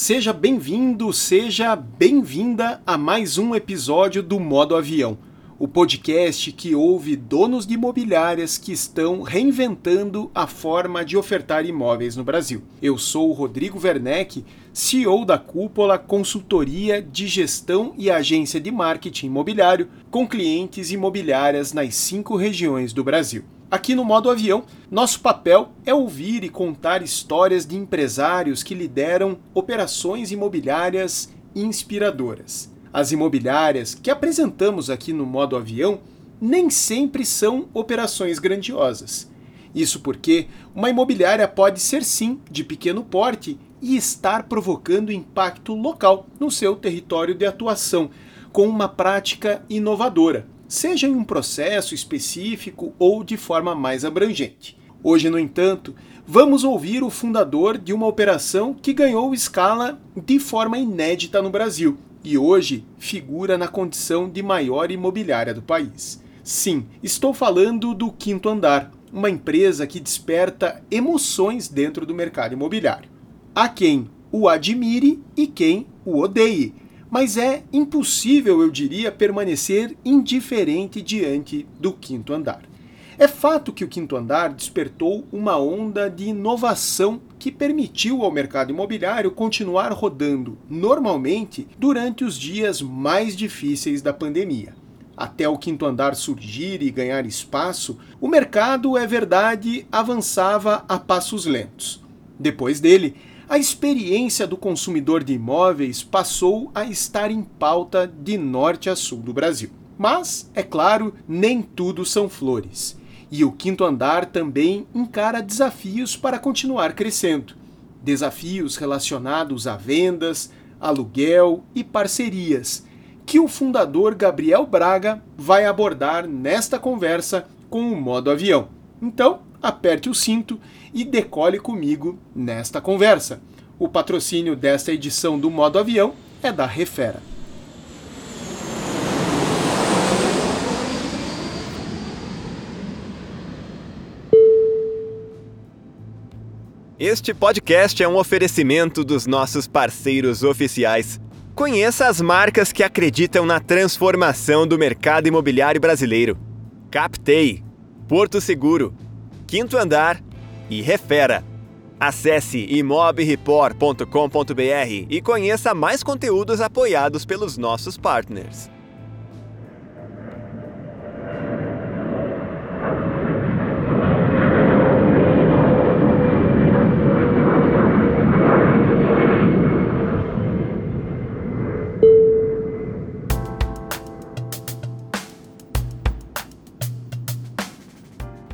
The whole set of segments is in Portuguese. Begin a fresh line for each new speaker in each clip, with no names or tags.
Seja bem-vindo, seja bem-vinda a mais um episódio do Modo Avião, o podcast que ouve donos de imobiliárias que estão reinventando a forma de ofertar imóveis no Brasil. Eu sou o Rodrigo Werneck, CEO da Cúpula Consultoria de Gestão e Agência de Marketing Imobiliário, com clientes imobiliárias nas cinco regiões do Brasil. Aqui no modo avião, nosso papel é ouvir e contar histórias de empresários que lideram operações imobiliárias inspiradoras. As imobiliárias que apresentamos aqui no modo avião nem sempre são operações grandiosas. Isso porque uma imobiliária pode ser sim de pequeno porte e estar provocando impacto local no seu território de atuação, com uma prática inovadora seja em um processo específico ou de forma mais abrangente. Hoje, no entanto, vamos ouvir o fundador de uma operação que ganhou escala de forma inédita no Brasil e hoje figura na condição de maior imobiliária do país. Sim, estou falando do Quinto Andar, uma empresa que desperta emoções dentro do mercado imobiliário. Há quem o admire e quem o odeie, mas é impossível, eu diria, permanecer indiferente diante do quinto andar. É fato que o quinto andar despertou uma onda de inovação que permitiu ao mercado imobiliário continuar rodando normalmente durante os dias mais difíceis da pandemia. Até o quinto andar surgir e ganhar espaço, o mercado, é verdade, avançava a passos lentos. Depois dele, a experiência do consumidor de imóveis passou a estar em pauta de norte a sul do Brasil. Mas, é claro, nem tudo são flores. E o quinto andar também encara desafios para continuar crescendo. Desafios relacionados a vendas, aluguel e parcerias, que o fundador Gabriel Braga vai abordar nesta conversa com o modo avião. Então, aperte o cinto e decole comigo nesta conversa. O patrocínio desta edição do Modo Avião é da Refera.
Este podcast é um oferecimento dos nossos parceiros oficiais. Conheça as marcas que acreditam na transformação do mercado imobiliário brasileiro: Captei, Porto Seguro, Quinto Andar e Refera. Acesse imobreport.com.br e conheça mais conteúdos apoiados pelos nossos partners.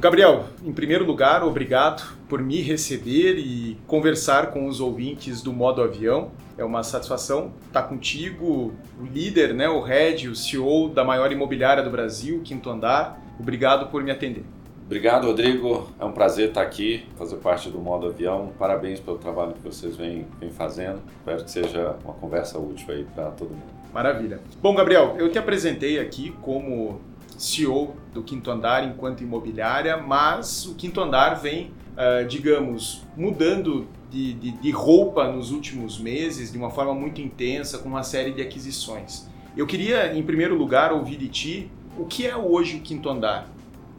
Gabriel, em primeiro lugar, obrigado por me receber e conversar com os ouvintes do Modo Avião. É uma satisfação estar contigo, o líder, né, o head, o CEO da maior imobiliária do Brasil, Quinto Andar. Obrigado por me atender.
Obrigado, Rodrigo. É um prazer estar aqui, fazer parte do Modo Avião. Parabéns pelo trabalho que vocês vêm, vêm fazendo. Espero que seja uma conversa útil aí para todo mundo.
Maravilha. Bom, Gabriel, eu te apresentei aqui como CEO do Quinto Andar enquanto imobiliária, mas o Quinto Andar vem, uh, digamos, mudando de, de, de, roupa nos últimos meses de uma forma muito intensa, com uma série de aquisições. Eu queria, em primeiro lugar, ouvir de ti o que é hoje o Quinto Andar.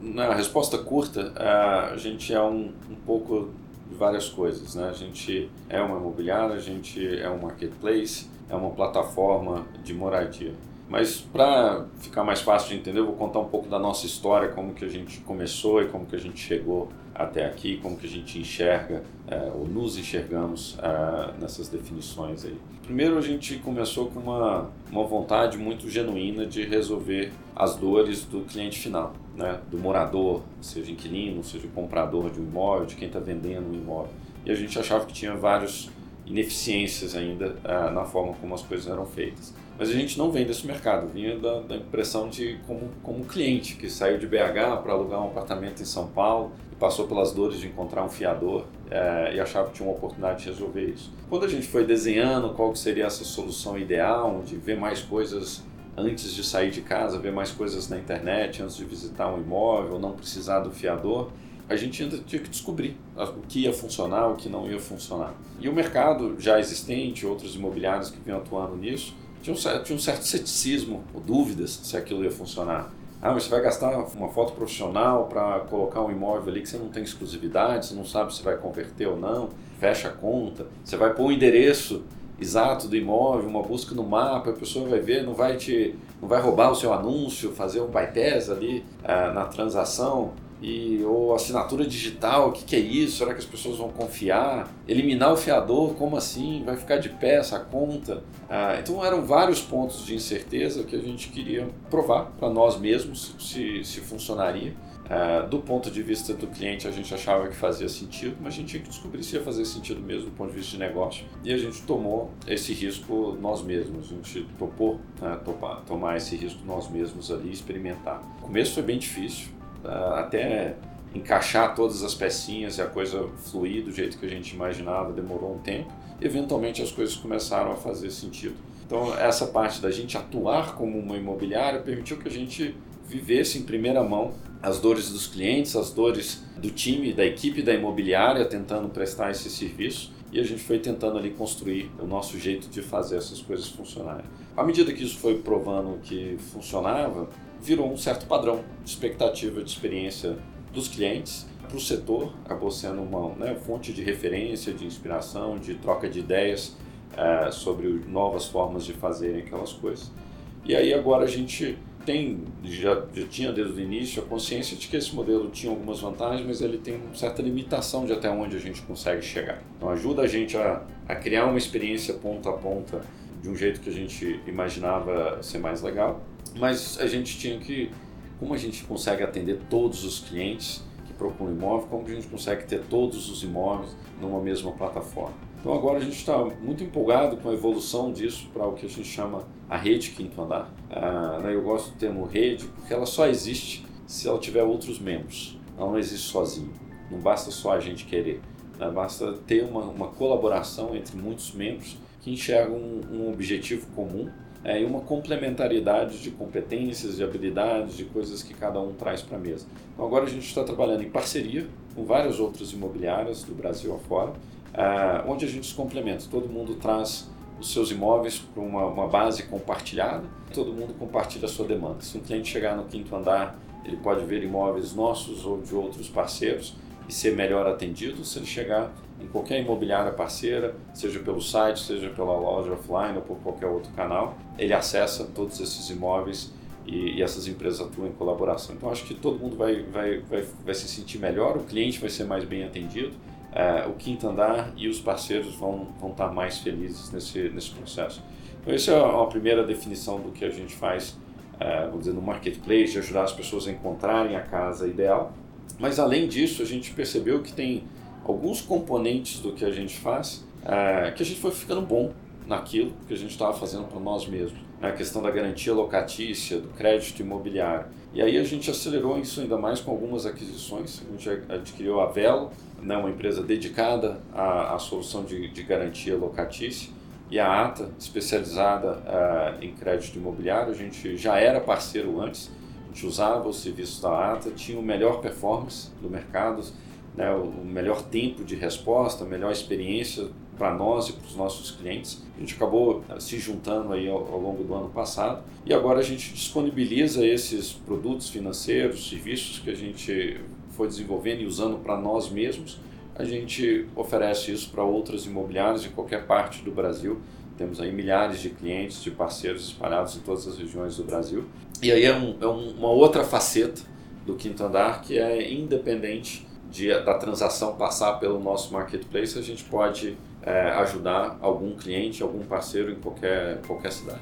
Na resposta curta, a gente é um, um pouco de várias coisas. Né? A gente é uma imobiliária, a gente é um marketplace, é uma plataforma de moradia. Mas para ficar mais fácil de entender, eu vou contar um pouco da nossa história, como que a gente começou e como que a gente chegou até aqui, como que a gente enxerga é, ou nos enxergamos é, nessas definições aí. Primeiro a gente começou com uma, uma vontade muito genuína de resolver as dores do cliente final, né? do morador, seja inquilino, seja comprador de um imóvel, de quem está vendendo um imóvel. E a gente achava que tinha várias ineficiências ainda é, na forma como as coisas eram feitas. Mas a gente não vem desse mercado, vinha da, da impressão de como, como cliente que saiu de BH para alugar um apartamento em São Paulo e passou pelas dores de encontrar um fiador é, e achava que tinha uma oportunidade de resolver isso. Quando a gente foi desenhando qual seria essa solução ideal, de ver mais coisas antes de sair de casa, ver mais coisas na internet antes de visitar um imóvel, não precisar do fiador, a gente ainda tinha que descobrir o que ia funcionar, o que não ia funcionar. E o mercado já existente, outros imobiliários que vinham atuando nisso, tinha um, certo, tinha um certo ceticismo, ou dúvidas se aquilo ia funcionar. Ah, mas você vai gastar uma foto profissional para colocar um imóvel ali que você não tem exclusividade, você não sabe se vai converter ou não, fecha a conta. Você vai pôr o um endereço exato do imóvel, uma busca no mapa, a pessoa vai ver, não vai te, não vai roubar o seu anúncio, fazer um bypass ali ah, na transação e ou assinatura digital, o que, que é isso? Será que as pessoas vão confiar? Eliminar o fiador, como assim? Vai ficar de pé essa conta? Ah, então eram vários pontos de incerteza que a gente queria provar para nós mesmos se, se funcionaria. Ah, do ponto de vista do cliente, a gente achava que fazia sentido, mas a gente tinha que descobrir se ia fazer sentido mesmo do ponto de vista de negócio. E a gente tomou esse risco nós mesmos, a gente topou né, topar, tomar esse risco nós mesmos ali, experimentar. O começo foi bem difícil, até encaixar todas as pecinhas e a coisa fluir do jeito que a gente imaginava demorou um tempo. Eventualmente as coisas começaram a fazer sentido. Então essa parte da gente atuar como uma imobiliária permitiu que a gente vivesse em primeira mão as dores dos clientes, as dores do time, da equipe da imobiliária tentando prestar esse serviço e a gente foi tentando ali construir o nosso jeito de fazer essas coisas funcionarem. À medida que isso foi provando que funcionava, virou um certo padrão de expectativa de experiência dos clientes para o setor, acabou sendo uma né, fonte de referência, de inspiração, de troca de ideias é, sobre novas formas de fazerem aquelas coisas. E aí agora a gente tem, já, já tinha desde o início a consciência de que esse modelo tinha algumas vantagens, mas ele tem uma certa limitação de até onde a gente consegue chegar. Então ajuda a gente a, a criar uma experiência ponta a ponta de um jeito que a gente imaginava ser mais legal, mas a gente tinha que, como a gente consegue atender todos os clientes que procuram imóvel, como a gente consegue ter todos os imóveis numa mesma plataforma. Então agora a gente está muito empolgado com a evolução disso para o que a gente chama a rede quinto andar. Ah, né, eu gosto do termo rede porque ela só existe se ela tiver outros membros. Ela não existe sozinha. Não basta só a gente querer. Né? Basta ter uma, uma colaboração entre muitos membros que enxergam um, um objetivo comum é, e uma complementariedade de competências, de habilidades, de coisas que cada um traz para a mesa. Então agora a gente está trabalhando em parceria com várias outras imobiliárias do Brasil afora, é, onde a gente se complementa. Todo mundo traz os seus imóveis para uma, uma base compartilhada, todo mundo compartilha a sua demanda. Se um cliente chegar no quinto andar, ele pode ver imóveis nossos ou de outros parceiros e ser melhor atendido. Se ele chegar em qualquer imobiliária parceira, seja pelo site, seja pela loja offline ou por qualquer outro canal, ele acessa todos esses imóveis e, e essas empresas atuam em colaboração. Então acho que todo mundo vai, vai, vai, vai se sentir melhor, o cliente vai ser mais bem atendido, é, o quinto andar e os parceiros vão, vão estar mais felizes nesse, nesse processo. Então essa é uma primeira definição do que a gente faz, é, vamos dizer, no marketplace, de ajudar as pessoas a encontrarem a casa ideal. Mas além disso, a gente percebeu que tem alguns componentes do que a gente faz é, que a gente foi ficando bom naquilo que a gente estava fazendo para nós mesmos. A questão da garantia locatícia, do crédito imobiliário. E aí a gente acelerou isso ainda mais com algumas aquisições. A gente adquiriu a Velo, né, uma empresa dedicada à, à solução de, de, garantia locatícia, e a ATA, especializada uh, em crédito imobiliário. A gente já era parceiro antes, a gente usava os serviços da ATA, tinha o melhor performance do mercado, né, o melhor tempo de resposta, a melhor experiência para nós e para os nossos clientes. A gente acabou eh, se juntando aí ao, ao, longo do ano passado e agora a gente disponibiliza esses produtos financeiros, serviços que a gente foi desenvolvendo e usando para nós mesmos. A gente oferece isso para outras imobiliárias em qualquer parte do Brasil temos aí milhares de clientes, de parceiros espalhados em todas as regiões do Brasil. E aí é, um, é uma outra faceta do quinto andar que é independente de, da transação passar pelo nosso marketplace, a gente pode é, ajudar algum cliente, algum parceiro em qualquer, qualquer cidade.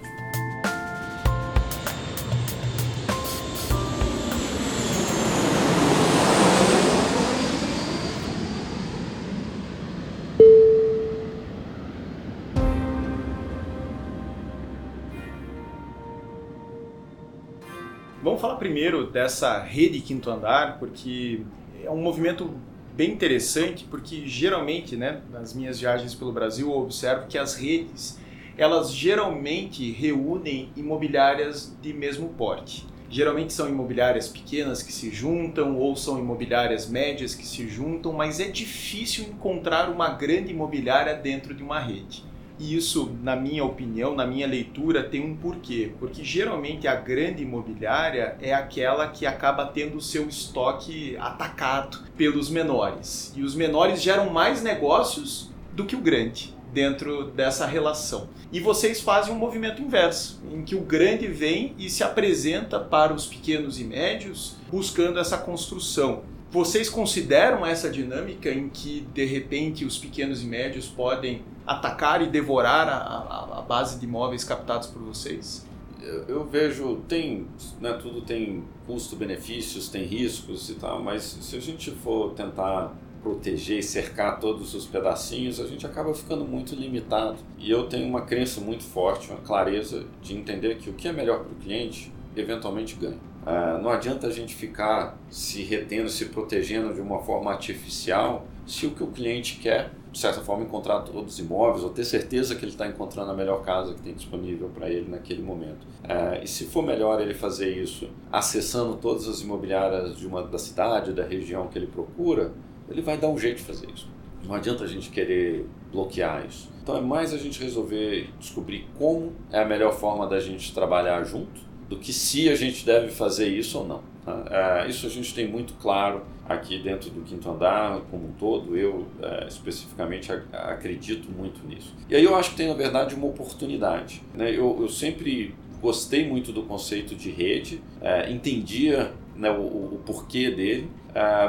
Primeiro dessa rede quinto andar, porque é um movimento bem interessante, porque geralmente, né, nas minhas viagens pelo Brasil, eu observo que as redes, elas geralmente reúnem imobiliárias de mesmo porte. Geralmente são imobiliárias pequenas que se juntam ou são imobiliárias médias que se juntam, mas é difícil encontrar uma grande imobiliária dentro de uma rede. E isso, na minha opinião, na minha leitura, tem um porquê. Porque geralmente a grande imobiliária é aquela que acaba tendo o seu estoque atacado pelos menores. E os menores geram mais negócios do que o grande dentro dessa relação. E vocês fazem um movimento inverso, em que o grande vem e se apresenta para os pequenos e médios buscando essa construção. Vocês consideram essa dinâmica em que, de repente, os pequenos e médios podem atacar e devorar a, a, a base de imóveis captados por vocês?
Eu, eu vejo, tem, né, tudo tem custo-benefícios, tem riscos e tal, mas se a gente for tentar proteger e cercar todos os pedacinhos, a gente acaba ficando muito limitado. E eu tenho uma crença muito forte, uma clareza de entender que o que é melhor para o cliente, eventualmente ganha. Uh, não adianta a gente ficar se retendo, se protegendo de uma forma artificial, se o que o cliente quer de certa forma, encontrar todos os imóveis ou ter certeza que ele está encontrando a melhor casa que tem disponível para ele naquele momento. É, e se for melhor ele fazer isso acessando todas as imobiliárias de uma, da cidade, da região que ele procura, ele vai dar um jeito de fazer isso. Não adianta a gente querer bloquear isso. Então é mais a gente resolver descobrir como é a melhor forma da gente trabalhar junto do que se a gente deve fazer isso ou não. Tá? É, isso a gente tem muito claro aqui dentro do quinto andar como um todo. Eu é, especificamente acredito muito nisso. E aí eu acho que tem na verdade uma oportunidade. Né? Eu, sempre gostei muito do conceito de rede, é, entendia né, o, porquê dele,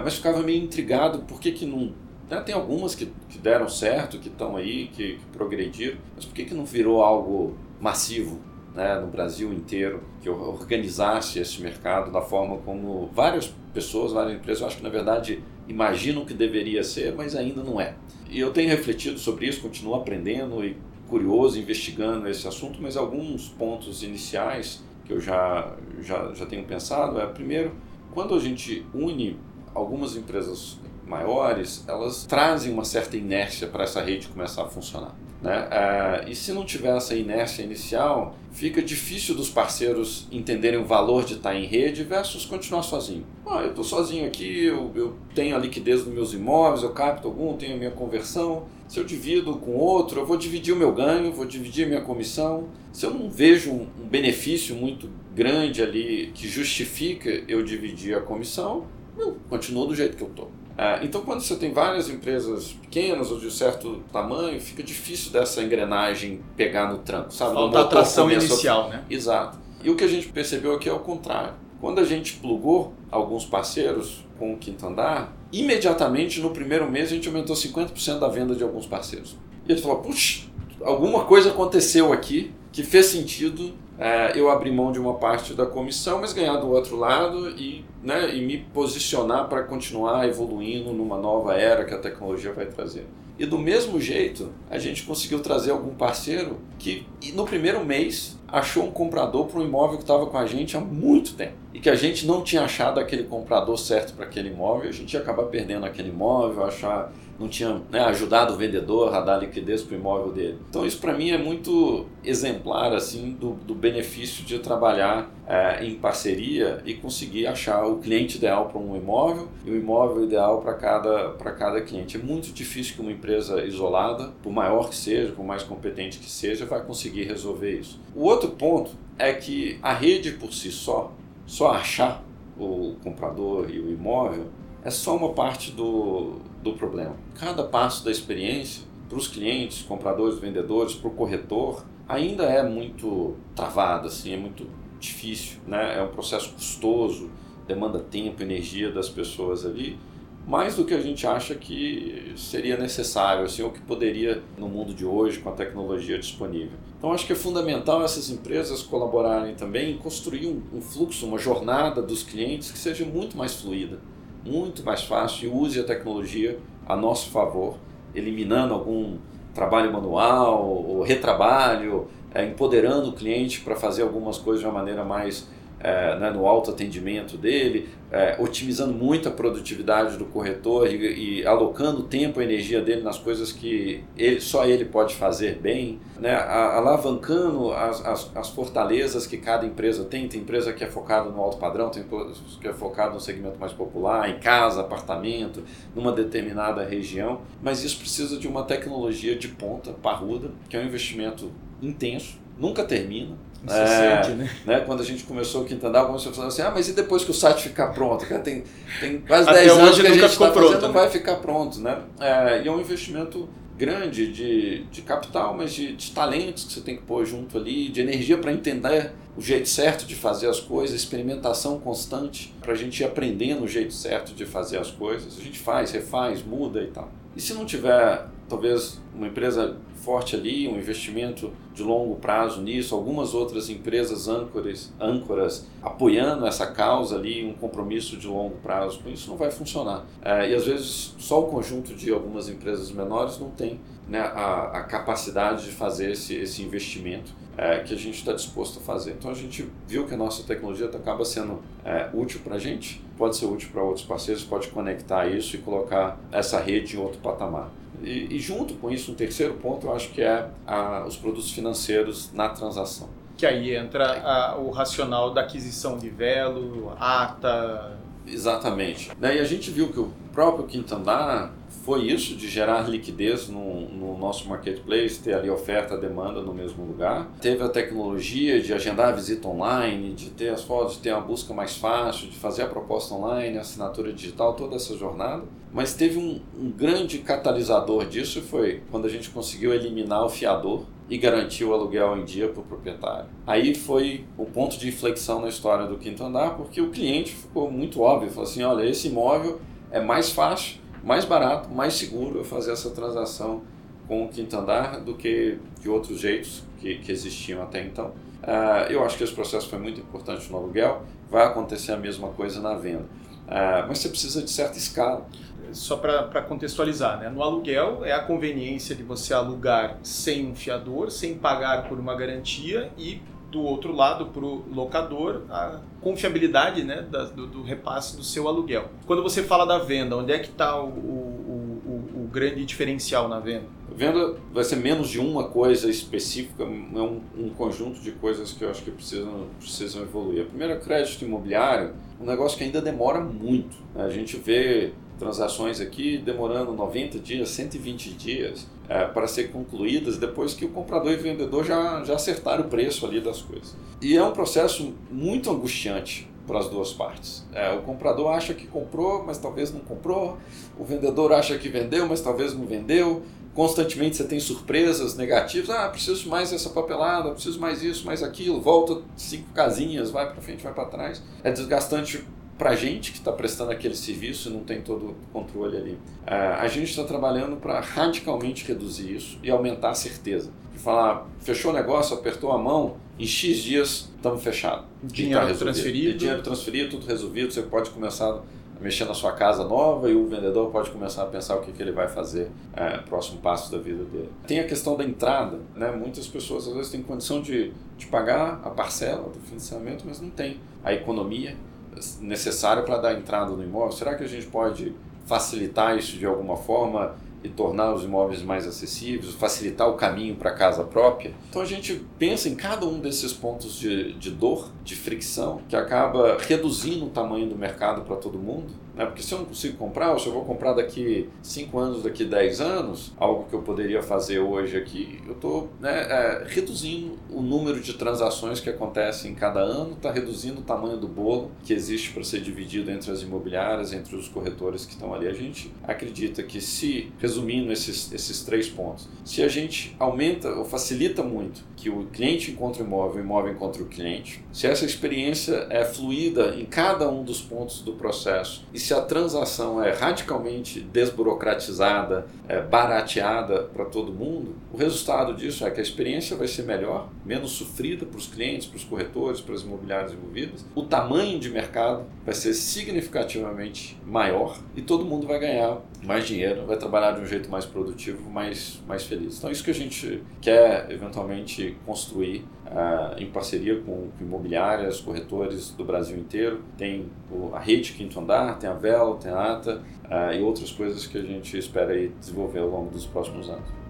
mas ficava meio intrigado por que, que não. Né, tem algumas que, que deram certo, que estão aí, que, que progrediram, mas por que, que não virou algo massivo? Né, no Brasil inteiro, que organizasse esse mercado da forma como várias pessoas, várias empresas, eu acho que na verdade imaginam que deveria ser, mas ainda não é. E eu tenho refletido sobre isso, continuo aprendendo e curioso, investigando esse assunto, mas alguns pontos iniciais que eu já, já, já tenho pensado é, primeiro, quando a gente une algumas empresas maiores, elas trazem uma certa inércia para essa rede começar a funcionar. Né? Ah, e se não tiver essa inércia inicial, fica difícil dos parceiros entenderem o valor de estar em rede versus continuar sozinho. Ah, eu estou sozinho aqui, eu, eu, tenho a liquidez dos meus imóveis, eu capto algum, tenho a minha conversão. Se eu divido com outro, eu vou dividir o meu ganho, vou dividir a minha comissão. Se eu não vejo um, um benefício muito grande ali que justifica eu dividir a comissão, eu continuo do jeito que eu estou. É, então, quando você tem várias empresas pequenas ou de certo tamanho, fica difícil dessa engrenagem pegar no tranco, sabe?
Falta atração inicial, né?
Exato. E o que a gente percebeu aqui é o contrário. Quando a gente plugou alguns parceiros com o quinto andar, imediatamente no primeiro mês a gente aumentou 50% da venda de alguns parceiros. E ele falou: puxa, alguma coisa aconteceu aqui que fez sentido eu abrir mão de uma parte da comissão, mas ganhar do outro lado e, né, e me posicionar para continuar evoluindo numa nova era que a tecnologia vai trazer. E do mesmo jeito, a gente conseguiu trazer algum parceiro que no primeiro mês achou um comprador para um imóvel que estava com a gente há muito tempo. E que a gente não tinha achado aquele comprador certo para aquele imóvel, a gente ia acabar perdendo aquele imóvel, achar não tinha né, ajudado o vendedor a dar liquidez para o imóvel dele. Então isso para mim é muito exemplar assim do, do benefício de trabalhar é, em parceria e conseguir achar o cliente ideal para um imóvel e o imóvel ideal para cada, para cada cliente. É muito difícil que uma empresa isolada, por maior que seja, por mais competente que seja, vai conseguir resolver isso. O outro ponto é que a rede por si só, só achar o comprador e o imóvel, é só uma parte do, do problema. Cada passo da experiência para os clientes, compradores, vendedores, para o corretor, ainda é muito travado, assim, é muito difícil, né? É um processo custoso, demanda tempo, energia das pessoas ali, mais do que a gente acha que seria necessário, assim, ou que poderia no mundo de hoje com a tecnologia disponível. Então acho que é fundamental essas empresas colaborarem também em construir um, um fluxo, uma jornada dos clientes que seja muito mais fluida, muito mais fácil e use a tecnologia a nosso favor, eliminando algum trabalho manual ou retrabalho, é, empoderando o cliente para fazer algumas coisas de uma maneira mais é, né, no autoatendimento dele, é, otimizando muito a produtividade do corretor e, e, alocando tempo e energia dele nas coisas que ele, só ele pode fazer bem, né, alavancando as, as, as, fortalezas que cada empresa tem. Tem empresa que é focada no alto padrão, tem que é focada no segmento mais popular, em casa, apartamento, numa determinada região, mas isso precisa de uma tecnologia de ponta, parruda, que é um investimento intenso, nunca termina,
é, né?
né? Quando a gente começou o Quintandal, começou falando assim, ah, mas e depois que o site ficar pronto? Cara, tem, tem quase 10 anos que a gente está fazendo, né? não vai ficar pronto, né? É, e é um investimento grande de, de capital, mas de, de talentos que você tem que pôr junto ali, de energia para entender o jeito certo de fazer as coisas, experimentação constante, para a gente ir aprendendo o jeito certo de fazer as coisas. A gente faz, refaz, muda e tal. E se não tiver, talvez, uma empresa forte ali, um investimento de longo prazo nisso, algumas outras empresas âncoras, âncoras apoiando essa causa ali, um compromisso de longo prazo com isso, não vai funcionar. É, e às vezes só o conjunto de algumas empresas menores não tem né, a, a, capacidade de fazer esse, esse investimento é, que a gente está disposto a fazer. Então a gente viu que a nossa tecnologia acaba sendo é, útil para a gente, pode ser útil para outros parceiros, pode conectar isso e colocar essa rede em outro patamar. E, e, junto com isso, um terceiro ponto, eu acho que é a, os produtos financeiros na transação.
Que aí entra a, o racional da aquisição de velo, ata.
Exatamente. Né, e a gente viu que o próprio Quintandar foi isso, de gerar liquidez no, no nosso marketplace, ter ali oferta e demanda no mesmo lugar. Teve a tecnologia de agendar a visita online, de ter as fotos, de ter uma busca mais fácil, de fazer a proposta online, assinatura digital, toda essa jornada. Mas teve um, um grande catalisador disso foi quando a gente conseguiu eliminar o fiador e garantir o aluguel em dia para o proprietário. Aí foi o ponto de inflexão na história do quinto andar, porque o cliente ficou muito óbvio, falou assim, olha, esse imóvel é mais fácil mais barato, mais seguro eu fazer essa transação com o quinto andar do que de outros jeitos que, que existiam até então. Uh, eu acho que esse processo foi muito importante no aluguel, vai acontecer a mesma coisa na venda. Uh, mas você precisa de certa escala.
Só para contextualizar, né? no aluguel é a conveniência de você alugar sem um fiador, sem pagar por uma garantia e do outro lado para o locador a confiabilidade né, da, do, do, repasse do seu aluguel. Quando você fala da venda, onde é que está o, o, o, o, grande diferencial na venda?
A venda vai ser menos de uma coisa específica, é um, um, conjunto de coisas que eu acho que precisam, precisam evoluir. A primeira, crédito imobiliário, um negócio que ainda demora muito. Né? A gente vê transações aqui demorando 90 dias, 120 dias é, para ser concluídas depois que o comprador e o vendedor já, já acertaram o preço ali das coisas. E é um processo muito angustiante para as duas partes. É, o comprador acha que comprou, mas talvez não comprou. O vendedor acha que vendeu, mas talvez não vendeu. Constantemente você tem surpresas negativas. Ah, preciso mais essa papelada, preciso mais isso, mais aquilo. Volta cinco casinhas, vai para frente, vai para trás. É desgastante para a gente que está prestando aquele serviço e não tem todo o controle ali. Uh, a gente está trabalhando para radicalmente reduzir isso e aumentar a certeza. De falar, fechou o negócio, apertou a mão, em X dias estamos fechados.
Dinheiro tá transferido.
E dinheiro transferido, tudo resolvido, você pode começar a mexer na sua casa nova e o vendedor pode começar a pensar o que, que ele vai fazer é, próximo passo da vida dele. Tem a questão da entrada, né? muitas pessoas às vezes têm condição de, de pagar a parcela do financiamento, mas não tem a economia necessário para dar entrada no imóvel? Será que a gente pode facilitar isso de alguma forma e tornar os imóveis mais acessíveis, facilitar o caminho para a casa própria? Então a gente pensa em cada um desses pontos de, de dor, de fricção, que acaba reduzindo o tamanho do mercado para todo mundo Né? Porque se eu não consigo comprar, ou se eu vou comprar daqui 5 anos, daqui 10 anos, algo que eu poderia fazer hoje aqui, eu estou né, é, reduzindo o número de transações que acontecem em cada ano, está reduzindo o tamanho do bolo que existe para ser dividido entre as imobiliárias, entre os corretores que estão ali. A gente acredita que se, resumindo esses, esses três pontos, se a gente aumenta ou facilita muito que o cliente encontre o imóvel, o imóvel encontre o cliente, se essa experiência é fluida em cada um dos pontos do processo e se a transação é radicalmente desburocratizada, é barateada para todo mundo, o resultado disso é que a experiência vai ser melhor, menos sofrida para os clientes, para os corretores, para as imobiliárias envolvidas, o tamanho de mercado vai ser significativamente maior e todo mundo vai ganhar mais dinheiro, vai trabalhar de um jeito mais produtivo, mais, mais feliz. Então, isso que a gente quer eventualmente construir uh, em parceria com, imobiliárias, corretores do Brasil inteiro. Tem o, a rede Quinto Andar, tem a Velo, tem a ATA uh, e outras coisas que a gente espera aí desenvolver ao longo dos próximos anos.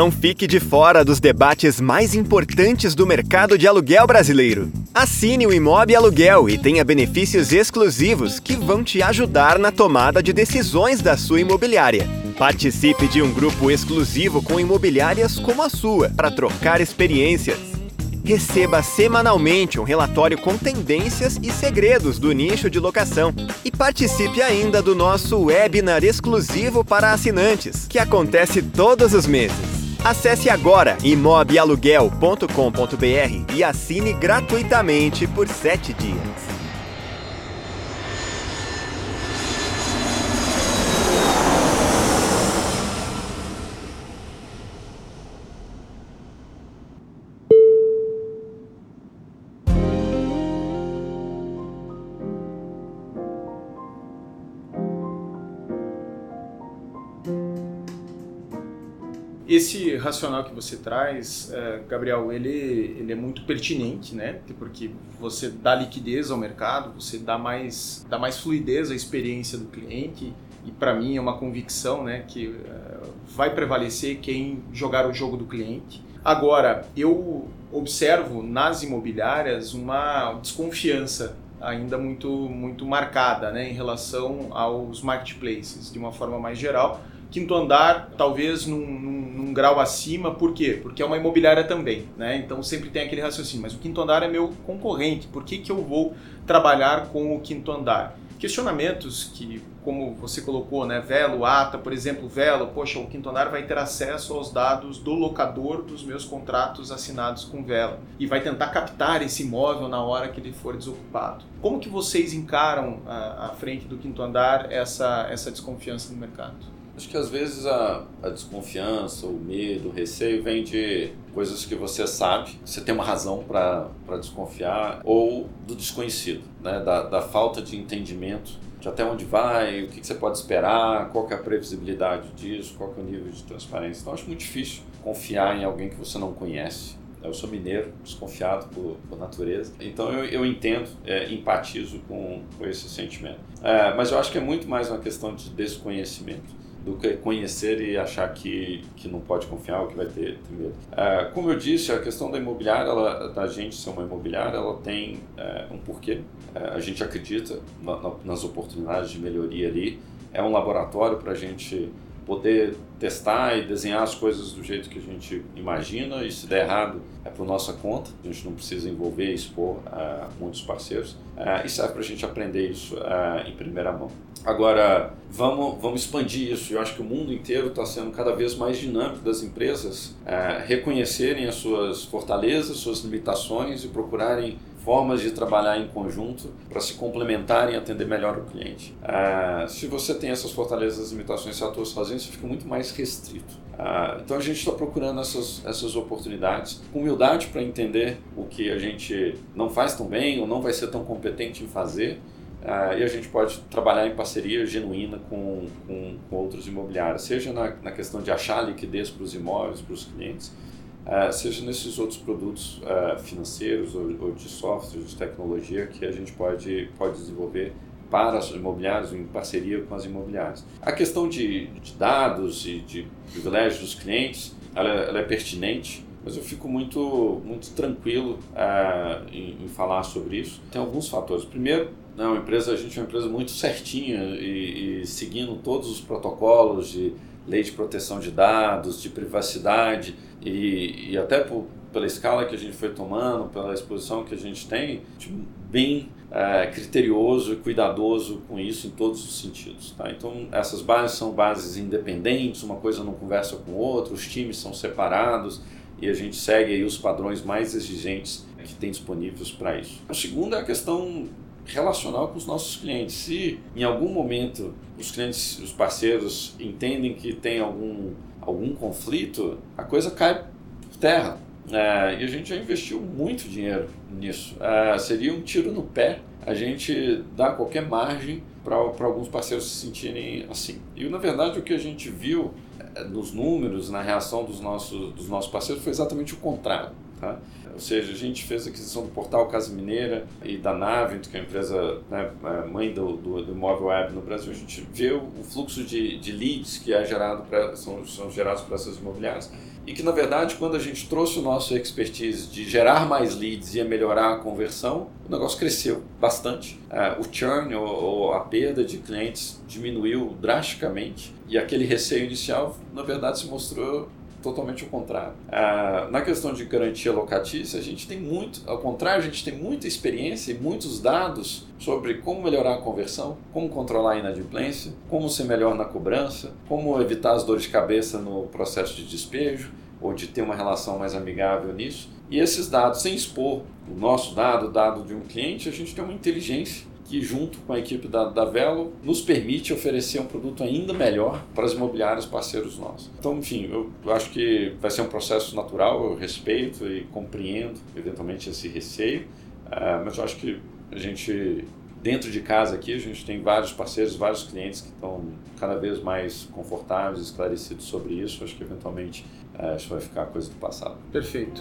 Não fique de fora dos debates mais importantes do mercado de aluguel brasileiro. Assine o Imob Aluguel e tenha benefícios exclusivos que vão te ajudar na tomada de decisões da sua imobiliária. Participe de um grupo exclusivo com imobiliárias como a sua para trocar experiências. Receba semanalmente um relatório com tendências e segredos do nicho de locação. E participe ainda do nosso webinar exclusivo para assinantes, que acontece todos os meses. Acesse agora imobialuguel.com.br e assine gratuitamente por 7 dias.
Esse racional que você traz, é, Gabriel, ele, ele é muito pertinente, né? Porque você dá liquidez ao mercado, você dá mais, dá mais fluidez à experiência do cliente e para mim é uma convicção, né, que é, vai prevalecer quem jogar o jogo do cliente. Agora, eu observo nas imobiliárias uma desconfiança ainda muito muito marcada, né, em relação aos marketplaces de uma forma mais geral quinto andar talvez num, num, num, grau acima, por quê? Porque é uma imobiliária também, né? Então sempre tem aquele raciocínio, mas o quinto andar é meu concorrente, por que, que eu vou trabalhar com o quinto andar? Questionamentos que, como você colocou, né, Velo, ATA, por exemplo, Velo, poxa, o quinto andar vai ter acesso aos dados do locador dos meus contratos assinados com Velo e vai tentar captar esse imóvel na hora que ele for desocupado. Como que vocês encaram à frente do quinto andar essa, essa desconfiança no mercado?
Acho que às vezes a, a desconfiança, o medo, o receio vem de coisas que você sabe, você tem uma razão para desconfiar, ou do desconhecido, né? da, da falta de entendimento de até onde vai, o que, que você pode esperar, qual é a previsibilidade disso, qual é o nível de transparência. Então acho muito difícil confiar em alguém que você não conhece. Eu sou mineiro, desconfiado por, por natureza. Então eu, eu entendo, é, empatizo com, com esse sentimento. É, mas eu acho que é muito mais uma questão de desconhecimento do que conhecer e achar que, que não pode confiar ou que vai ter, ter medo. É, como eu disse, a questão da imobiliária, ela, da gente ser uma imobiliária, ela tem é, um porquê. É, a gente acredita na, na, nas oportunidades de melhoria ali. É um laboratório para a gente poder testar e desenhar as coisas do jeito que a gente imagina e se der errado é por nossa conta, a gente não precisa envolver e expor uh, muitos parceiros uh, e serve para a gente aprender isso uh, em primeira mão. Agora, vamos, vamos expandir isso. Eu acho que o mundo inteiro está sendo cada vez mais dinâmico das empresas reconhecerem as suas fortalezas, suas limitações e procurarem formas de trabalhar em conjunto para se complementarem e atender melhor o cliente. Ah, se você tem essas fortalezas e limitações e atua sozinho, você fica muito mais restrito. Ah, então a gente está procurando essas, essas oportunidades com humildade para entender o que a gente não faz tão bem ou não vai ser tão competente em fazer. Uh, e a gente pode trabalhar em parceria genuína com, com, com outros imobiliários, seja na, na questão de achar liquidez para os imóveis, para os clientes, uh, seja nesses outros produtos uh, financeiros ou, ou, de software, de tecnologia que a gente pode, pode desenvolver para as imobiliárias, em parceria com as imobiliárias. A questão de, de dados e de privilégios dos clientes, ela, ela, é pertinente, mas eu fico muito, muito tranquilo uh, em, em, falar sobre isso. Tem alguns fatores. Primeiro, né, uma empresa, a gente é uma empresa muito certinha e, e seguindo todos os protocolos de lei de proteção de dados, de privacidade e, e até por, pela escala que a gente foi tomando, pela exposição que a gente tem, bem é, criterioso e cuidadoso com isso em todos os sentidos. Tá? Então, essas bases são bases independentes, uma coisa não conversa com outra, os times são separados e a gente segue aí os padrões mais exigentes que tem disponíveis para isso. A segunda é a questão relacional com os nossos clientes. Se em algum momento os clientes, os parceiros entendem que tem algum, algum conflito, a coisa cai por terra. É, e a gente já investiu muito dinheiro nisso. É, seria um tiro no pé a gente dar qualquer margem para alguns parceiros se sentirem assim. E na verdade o que a gente viu é, nos números, na reação dos nossos, dos nossos parceiros, foi exatamente o contrário. Tá? Ou seja, a gente fez a aquisição do portal Casa Mineira e da Navint, que é a empresa né, é, mãe do, do, do web no Brasil. A gente vê o, fluxo de, de leads que é gerado pra, são, são gerados para essas imobiliárias e que, na verdade, quando a gente trouxe o nosso expertise de gerar mais leads e melhorar a conversão, o negócio cresceu bastante. Uh, o churn, ou, a perda de clientes, diminuiu drasticamente e aquele receio inicial, na verdade, se mostrou totalmente o contrário. Ah, na questão de garantia locatícia, a gente tem muito, ao contrário, a gente tem muita experiência e muitos dados sobre como melhorar a conversão, como controlar a inadimplência, como ser melhor na cobrança, como evitar as dores de cabeça no processo de despejo ou de ter uma relação mais amigável nisso. E esses dados, sem expor o nosso dado, o dado de um cliente, a gente tem uma inteligência que, junto com a equipe da, da Velo, nos permite oferecer um produto ainda melhor para os imobiliários parceiros nossos. Então, enfim, eu acho que vai ser um processo natural, eu respeito e compreendo, eventualmente, esse receio, uh, mas eu acho que a gente, dentro de casa aqui, a gente tem vários parceiros, vários clientes que estão cada vez mais confortáveis, esclarecidos sobre isso. Acho que, eventualmente, uh, isso vai ficar coisa do passado.
Perfeito.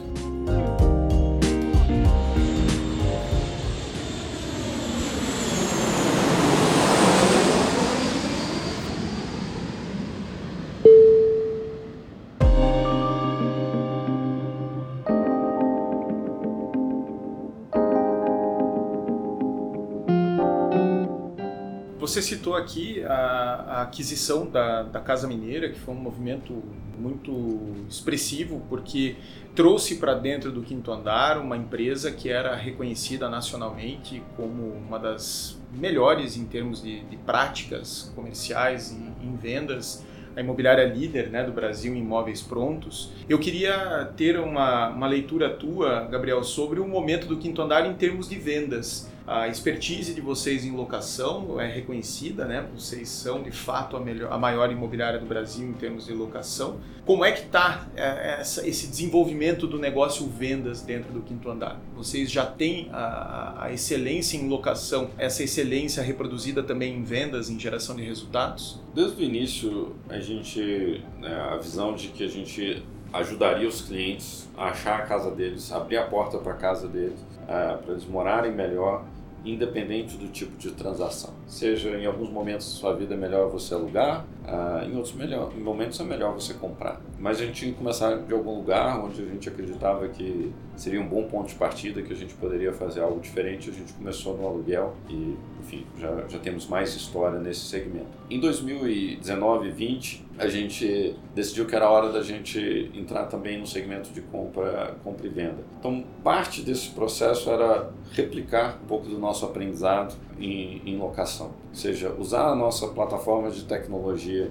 Você citou aqui a, a aquisição da, da, Casa Mineira, que foi um movimento muito expressivo, porque trouxe para dentro do quinto andar uma empresa que era reconhecida nacionalmente como uma das melhores em termos de, de práticas comerciais e em vendas a imobiliária líder né, do Brasil em imóveis prontos. Eu queria ter uma, uma leitura tua, Gabriel, sobre o momento do quinto andar em termos de vendas a expertise de vocês em locação é reconhecida, né? Vocês são de fato a, melhor, a maior imobiliária do Brasil em termos de locação. Como é que está é, esse desenvolvimento do negócio vendas dentro do quinto andar? Vocês já têm a, a excelência em locação, essa excelência reproduzida também em vendas, em geração de resultados?
Desde o início, a gente, né, a visão de que a gente ajudaria os clientes a achar a casa deles, abrir a porta para a casa deles, uh, para eles morarem melhor independente do tipo de transação. Seja em alguns momentos da sua vida é melhor você alugar, uh, em outros melhor, em momentos é melhor você comprar. Mas a gente tinha que começar de algum lugar onde a gente acreditava que seria um bom ponto de partida, que a gente poderia fazer algo diferente. A gente começou no aluguel e, enfim, já, já temos mais história nesse segmento. Em 2019 e 20, a gente decidiu que era hora da gente entrar também no segmento de compra, compra e venda. Então, parte desse processo era replicar um pouco do nosso aprendizado em, em locação, ou seja, usar a nossa plataforma de tecnologia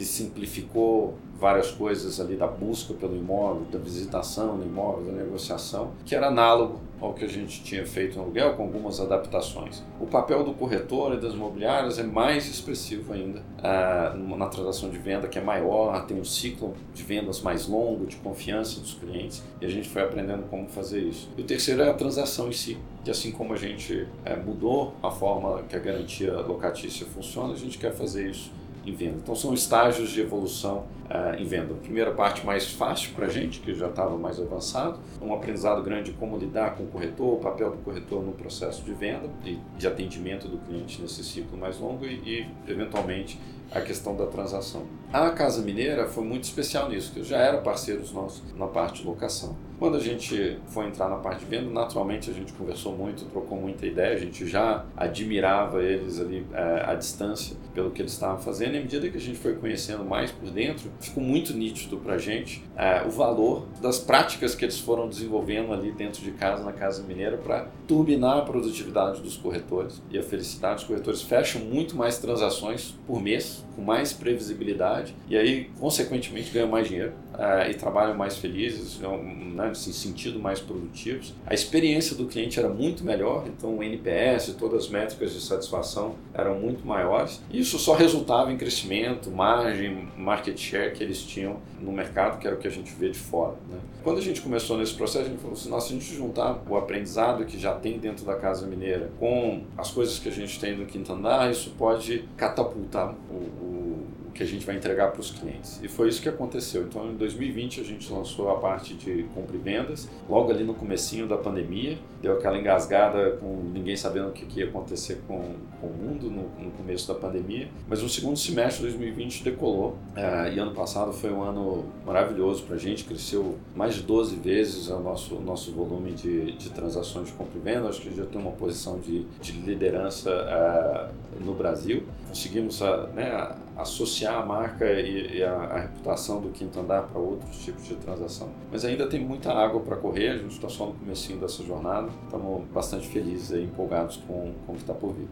que simplificou várias coisas ali da busca pelo imóvel, da visitação do imóvel, da negociação, que era análogo ao que a gente tinha feito no aluguel, com algumas adaptações. O papel do corretor e das imobiliárias é mais expressivo ainda ah, na transação de venda, que é maior, tem um ciclo de vendas mais longo, de confiança dos clientes, e a gente foi aprendendo como fazer isso. E o terceiro é a transação em si, que assim como a gente é, mudou a forma que a garantia locatícia funciona, a gente quer fazer isso em venda. Então são estágios de evolução uh, em venda. A primeira parte mais fácil para a gente, que já estava mais avançado, um aprendizado grande de como lidar com o corretor, o papel do corretor no processo de venda e de atendimento do cliente nesse ciclo mais longo e, e eventualmente a questão da transação. A Casa Mineira foi muito especial nisso, que já era parceiros nossos na parte de locação. Quando a gente foi entrar na parte de venda, naturalmente a gente conversou muito, trocou muita ideia, a gente já admirava eles ali é, à distância pelo que eles estavam fazendo, e à medida que a gente foi conhecendo mais por dentro, ficou muito nítido para a gente é, o valor das práticas que eles foram desenvolvendo ali dentro de casa, na Casa Mineira, para turbinar a produtividade dos corretores e a felicidade. Os corretores fecham muito mais transações por mês, com mais previsibilidade, e aí, consequentemente, ganham mais dinheiro uh, e trabalham mais felizes, né, assim, sentido mais produtivos. A experiência do cliente era muito melhor, então o NPS, todas as métricas de satisfação eram muito maiores. Isso só resultava em crescimento, margem, market share que eles tinham no mercado, que era o que a gente vê de fora. Né? Quando a gente começou nesse processo, a gente falou assim, nossa, se a gente juntar o aprendizado que já tem dentro da Casa Mineira com as coisas que a gente tem no quinto andar, isso pode catapultar o, o que a gente vai entregar para os clientes. E foi isso que aconteceu. Então, em 2020 a gente lançou a parte de compra e vendas, logo ali no comecinho da pandemia, deu aquela engasgada com ninguém sabendo o que, ia acontecer com, com o mundo no, no, começo da pandemia. Mas no segundo semestre de 2020 decolou. Uh, e ano passado foi um ano maravilhoso para a gente, cresceu mais de 12 vezes o nosso, o nosso volume de, de transações de compra e venda. Acho que já tem uma posição de, de liderança uh, no Brasil. Conseguimos uh, né, associar a marca e, e a, a, reputação do quinto andar para outros tipos de transação. Mas ainda tem muita água para correr, a gente está só no começo dessa jornada. Estamos bastante felizes e empolgados com, com o que está por vir.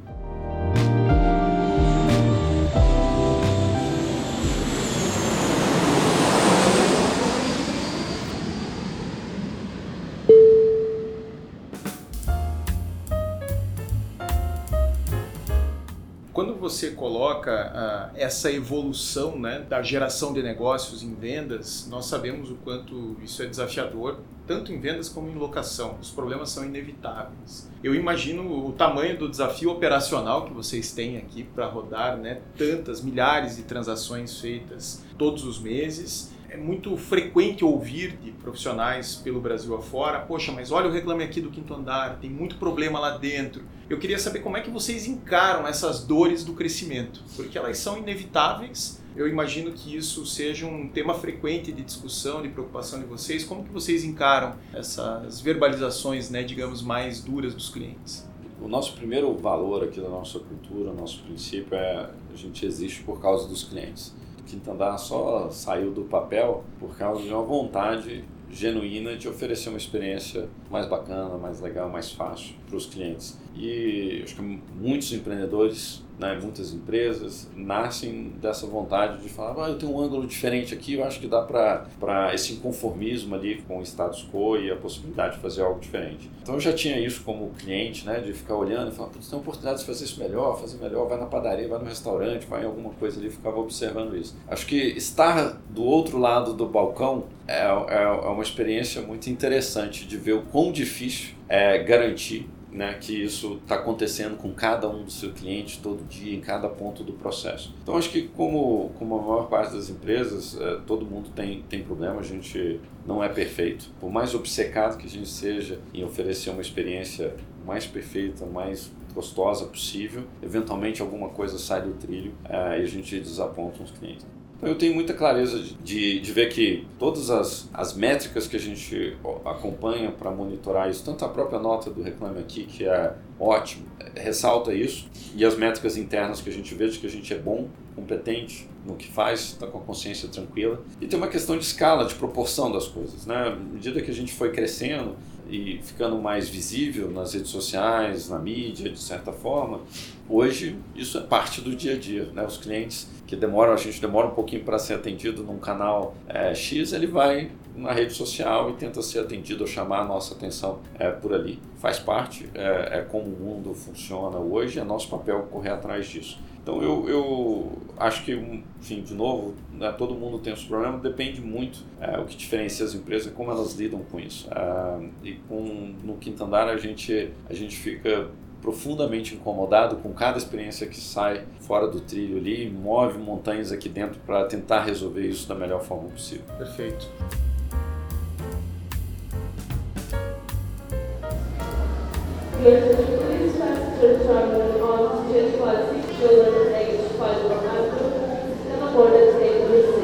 Você coloca uh, essa evolução né, da geração de negócios em vendas, nós sabemos o quanto isso é desafiador, tanto em vendas como em locação. Os problemas são inevitáveis. Eu imagino o tamanho do desafio operacional que vocês têm aqui para rodar né, tantas milhares de transações feitas todos os meses é muito frequente ouvir de profissionais pelo Brasil afora, poxa, mas olha o reclame aqui do quinto andar, tem muito problema lá dentro. Eu queria saber como é que vocês encaram essas dores do crescimento, porque elas são inevitáveis. Eu imagino que isso seja um tema frequente de discussão, de preocupação de vocês. Como que vocês encaram essas verbalizações, né, digamos, mais duras dos clientes?
O nosso primeiro valor aqui da nossa cultura, nosso princípio é a gente existe por causa dos clientes. Quinto Andar só saiu do papel por causa de uma vontade genuína de oferecer uma experiência mais bacana, mais legal, mais fácil para os clientes. E acho que muitos empreendedores né, muitas empresas nascem dessa vontade de falar, ah, eu tenho um ângulo diferente aqui, eu acho que dá para esse inconformismo ali com o status quo e a possibilidade de fazer algo diferente. Então eu já tinha isso como cliente, né, de ficar olhando e falar, putz, tem oportunidade de fazer isso melhor, fazer melhor, vai na padaria, vai no restaurante, vai em alguma coisa ali, ficava observando isso. Acho que estar do outro lado do balcão é, é, é uma experiência muito interessante de ver o quão difícil é garantir né, que isso está acontecendo com cada um dos seus clientes todo dia, em cada ponto do processo. Então, acho que como, como a maior parte das empresas, é, todo mundo tem, tem problema, a gente não é perfeito. Por mais obcecado que a gente seja em oferecer uma experiência mais perfeita, mais gostosa possível, eventualmente alguma coisa sai do trilho é, e a gente desaponta os clientes. Eu tenho muita clareza de, de ver que todas as, as métricas que a gente acompanha para monitorar isso, tanto a própria nota do Reclame Aqui, que é ótimo, ressalta isso, e as métricas internas que a gente vê de que a gente é bom, competente no que faz, está com a consciência tranquila. E tem uma questão de escala, de proporção das coisas. Né? À medida que a gente foi crescendo, e ficando mais visível nas redes sociais, na mídia, de certa forma, hoje isso é parte do dia a dia. Né? Os clientes que demoram, a gente demora um pouquinho para ser atendido num canal é, X, ele vai na rede social e tenta ser atendido ou chamar a nossa atenção é, por ali. Faz parte, é, é como o mundo funciona hoje, é nosso papel correr atrás disso. Então eu, eu acho que, enfim, de novo, né, todo mundo tem os problemas, depende muito é, o que diferencia as empresas, como elas lidam com isso. É, e com, no quinto andar a gente, a gente fica profundamente incomodado com cada experiência que sai fora do trilho ali, move montanhas aqui dentro para tentar resolver isso da melhor forma possível.
Perfeito. shoulder to leg, spine to back, stomach, body, leg, wrist,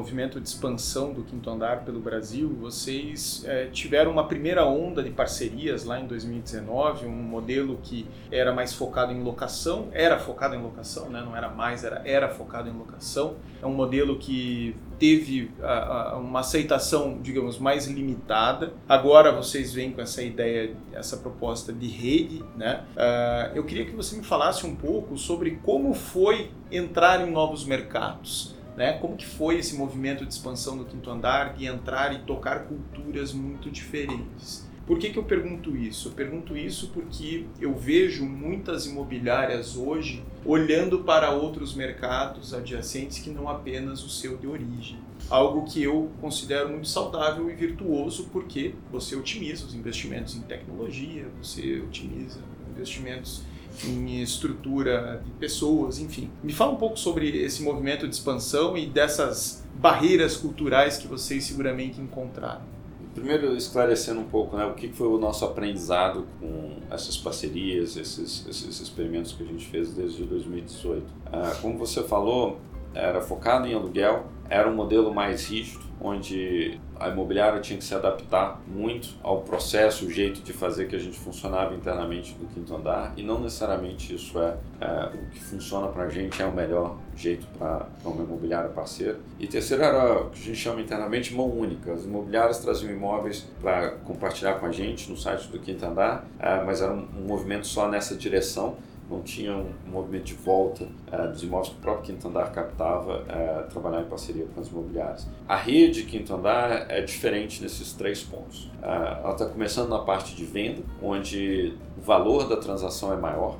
movimento de expansão do Quinto Andar pelo Brasil, vocês é, tiveram uma primeira onda de parcerias lá em 2019, um modelo que era mais focado em locação, era focado em locação, né? não era mais, era, era focado em locação. É um modelo que teve a, a, uma aceitação, digamos, mais limitada. Agora vocês vêm com essa ideia, essa proposta de rede, né? Uh, eu queria que você me falasse um pouco sobre como foi entrar em novos mercados. Né? Como que foi esse movimento de expansão do quinto andar, de entrar e tocar culturas muito diferentes? Por que, que eu pergunto isso? Eu pergunto isso porque eu vejo muitas imobiliárias hoje olhando para outros mercados adjacentes que não apenas o seu de origem. Algo que eu considero muito saudável e virtuoso porque você otimiza os investimentos em tecnologia, você otimiza investimentos em estrutura de pessoas, enfim. Me fala um pouco sobre esse movimento de expansão e dessas barreiras culturais que vocês seguramente encontraram.
Primeiro, esclarecendo um pouco né, o que foi o nosso aprendizado com essas parcerias, esses, esses experimentos que a gente fez desde 2018. Ah, como você falou, era focado em aluguel, era um modelo mais rígido, onde a imobiliária tinha que se adaptar muito ao processo, o jeito de fazer que a gente funcionava internamente no quinto andar e não necessariamente isso é, é o que funciona para a gente é o melhor jeito para uma imobiliária parceira. E terceiro era o que a gente chama internamente mão única. As imobiliárias traziam imóveis para compartilhar com a gente no site do quinto andar, é, mas era um, um movimento só nessa direção não tinha um movimento de volta uh, dos imóveis que o próprio Quinto Andar captava, uh, trabalhar em parceria com as imobiliárias. A rede Quinto Andar é diferente nesses três pontos. Uh, ela está começando na parte de venda, onde o valor da transação é maior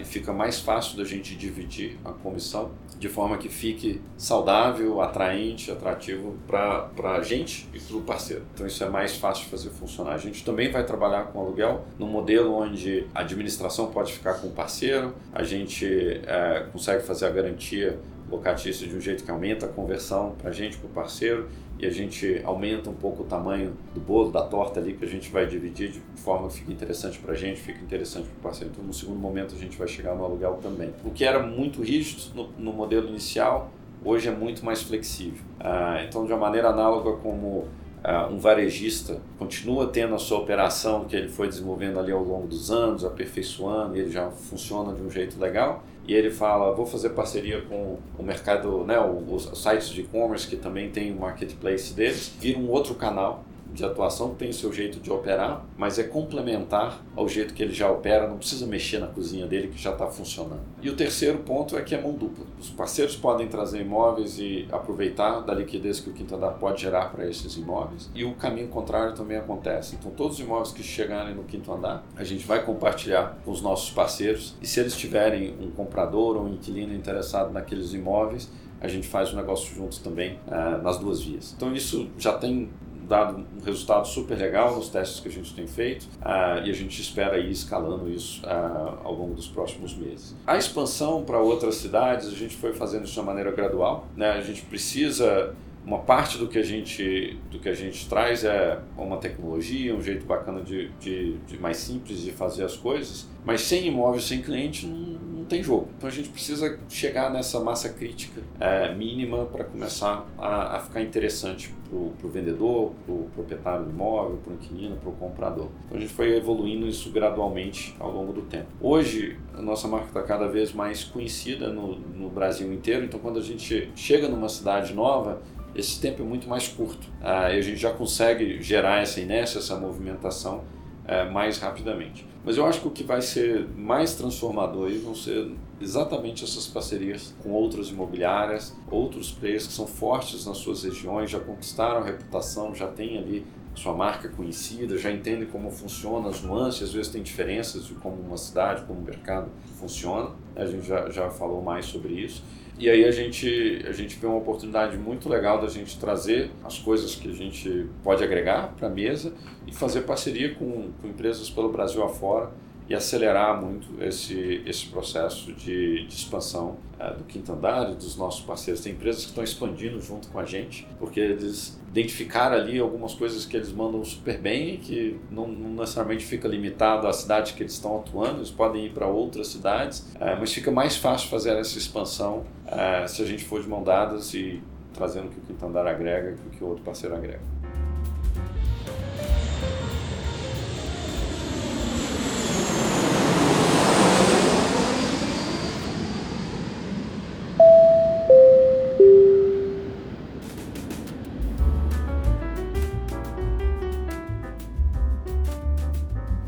e fica mais fácil da gente dividir a comissão de forma que fique saudável, atraente, atrativo para a gente e para o parceiro. Então isso é mais fácil de fazer funcionar. A gente também vai trabalhar com aluguel no modelo onde a administração pode ficar com o parceiro, a gente é, consegue fazer a garantia locatícia de um jeito que aumenta a conversão para a gente, para o parceiro, e a gente aumenta um pouco o tamanho do bolo, da torta ali que a gente vai dividir de forma que fique interessante para a gente, fique interessante para o parceiro. Então, no segundo momento, a gente vai chegar no aluguel também. O que era muito rígido no, no modelo inicial, hoje é muito mais flexível. Ah, então, de uma maneira análoga como ah, um varejista continua tendo a sua operação que ele foi desenvolvendo ali ao longo dos anos, aperfeiçoando, e ele já funciona de um jeito legal, e ele fala, vou fazer parceria com o mercado, né, os sites de e-commerce que também tem o marketplace deles, vira um outro canal de atuação tem o seu jeito de operar, mas é complementar ao jeito que ele já opera, não precisa mexer na cozinha dele que já está funcionando. E o terceiro ponto é que é mão dupla. Os parceiros podem trazer imóveis e aproveitar da liquidez que o quinto andar pode gerar para esses imóveis. E o caminho contrário também acontece. Então, todos os imóveis que chegarem no quinto andar, a gente vai compartilhar com os nossos parceiros. E se eles tiverem um comprador ou um inquilino interessado naqueles imóveis, a gente faz o negócio juntos também uh, nas duas vias. Então isso já tem dado um resultado super legal nos testes que a gente tem feito uh, e a gente espera ir escalando isso uh, ao longo dos próximos meses. A expansão para outras cidades, a gente foi fazendo isso de uma maneira gradual. Né? A gente precisa uma parte do que a gente do que a gente traz é uma tecnologia, um jeito bacana de, de, de mais simples de fazer as coisas, mas sem imóvel, sem cliente, não, não tem jogo. Então a gente precisa chegar nessa massa crítica é, mínima para começar a, a, ficar interessante para o vendedor, para o proprietário do imóvel, para o inquilino, para o comprador. Então a gente foi evoluindo isso gradualmente ao longo do tempo. Hoje a nossa marca está cada vez mais conhecida no, no Brasil inteiro, então quando a gente chega numa cidade nova, esse tempo é muito mais curto. Ah, e a gente já consegue gerar essa inércia, essa movimentação é, mais rapidamente. Mas eu acho que o que vai ser mais transformador aí vão ser exatamente essas parcerias com outras imobiliárias, outros players que são fortes nas suas regiões, já conquistaram reputação, já têm ali sua marca conhecida, já entendem como funciona as nuances, às vezes tem diferenças de como uma cidade, como um mercado funciona. A gente já, já falou mais sobre isso. E aí a gente, a gente vê uma oportunidade muito legal da gente trazer as coisas que a gente pode agregar para a mesa e fazer parceria com, com empresas pelo Brasil afora e acelerar muito esse, esse processo de, de expansão é, do quinto andar e dos nossos parceiros. Tem empresas que estão expandindo junto com a gente, porque eles identificaram ali algumas coisas que eles mandam super bem que não, não necessariamente fica limitado à cidade que eles estão atuando, eles podem ir para outras cidades, é, mas fica mais fácil fazer essa expansão é, se a gente for de mão dadas e trazendo o que o quinto andar agrega o que o outro parceiro agrega.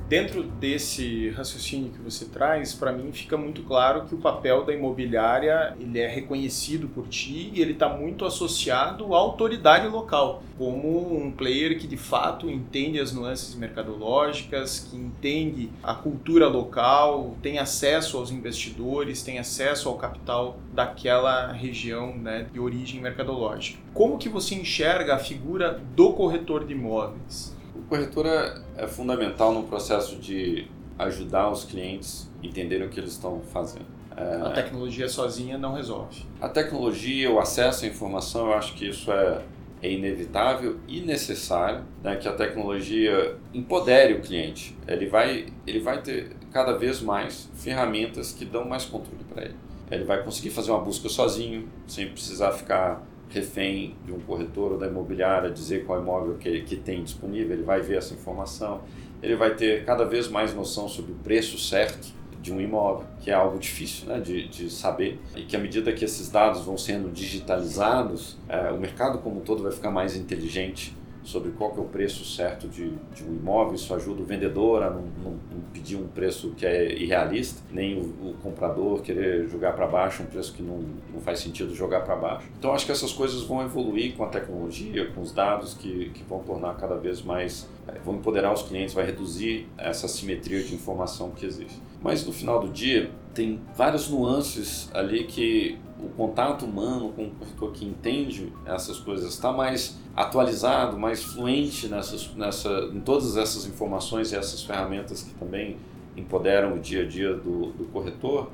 Dentro desse raciocínio que você traz, para mim fica muito claro que o papel da imobiliária ele é reconhecido por ti e ele está muito associado à autoridade local, como um player que de fato entende as nuances mercadológicas, que entende a cultura local, tem acesso aos investidores, tem acesso ao capital daquela região né, de origem mercadológica. Como que você enxerga a figura do corretor de imóveis?
corretora é fundamental no processo de ajudar os clientes a entenderem o que eles estão fazendo.
É, a tecnologia sozinha não resolve.
A tecnologia, o acesso à informação, eu acho que isso é, é inevitável e necessário, né, que a tecnologia empodere o cliente. Ele vai, ele vai ter cada vez mais ferramentas que dão mais controle para ele. Ele vai conseguir fazer uma busca sozinho, sem precisar ficar refém de um corretor ou da imobiliária dizer qual imóvel que, que tem disponível, ele vai ver essa informação, ele vai ter cada vez mais noção sobre o preço certo de um imóvel, que é algo difícil né, de, de saber, e que à medida que esses dados vão sendo digitalizados, é, o mercado como um todo vai ficar mais inteligente sobre qual que é o preço certo de, de um imóvel. Isso ajuda o vendedor a não, não, não pedir um preço que é irrealista, nem o, o comprador querer jogar para baixo um preço que não, não faz sentido jogar para baixo. Então acho que essas coisas vão evoluir com a tecnologia, com os dados que, que vão tornar cada vez mais, é, vão empoderar os clientes, vai reduzir essa simetria de informação que existe. Mas no final do dia, tem várias nuances ali que o contato humano com o corretor que entende essas coisas está mais atualizado, mais fluente nessas, nessa, em todas essas informações e essas ferramentas que também empoderam o dia a dia do, do corretor,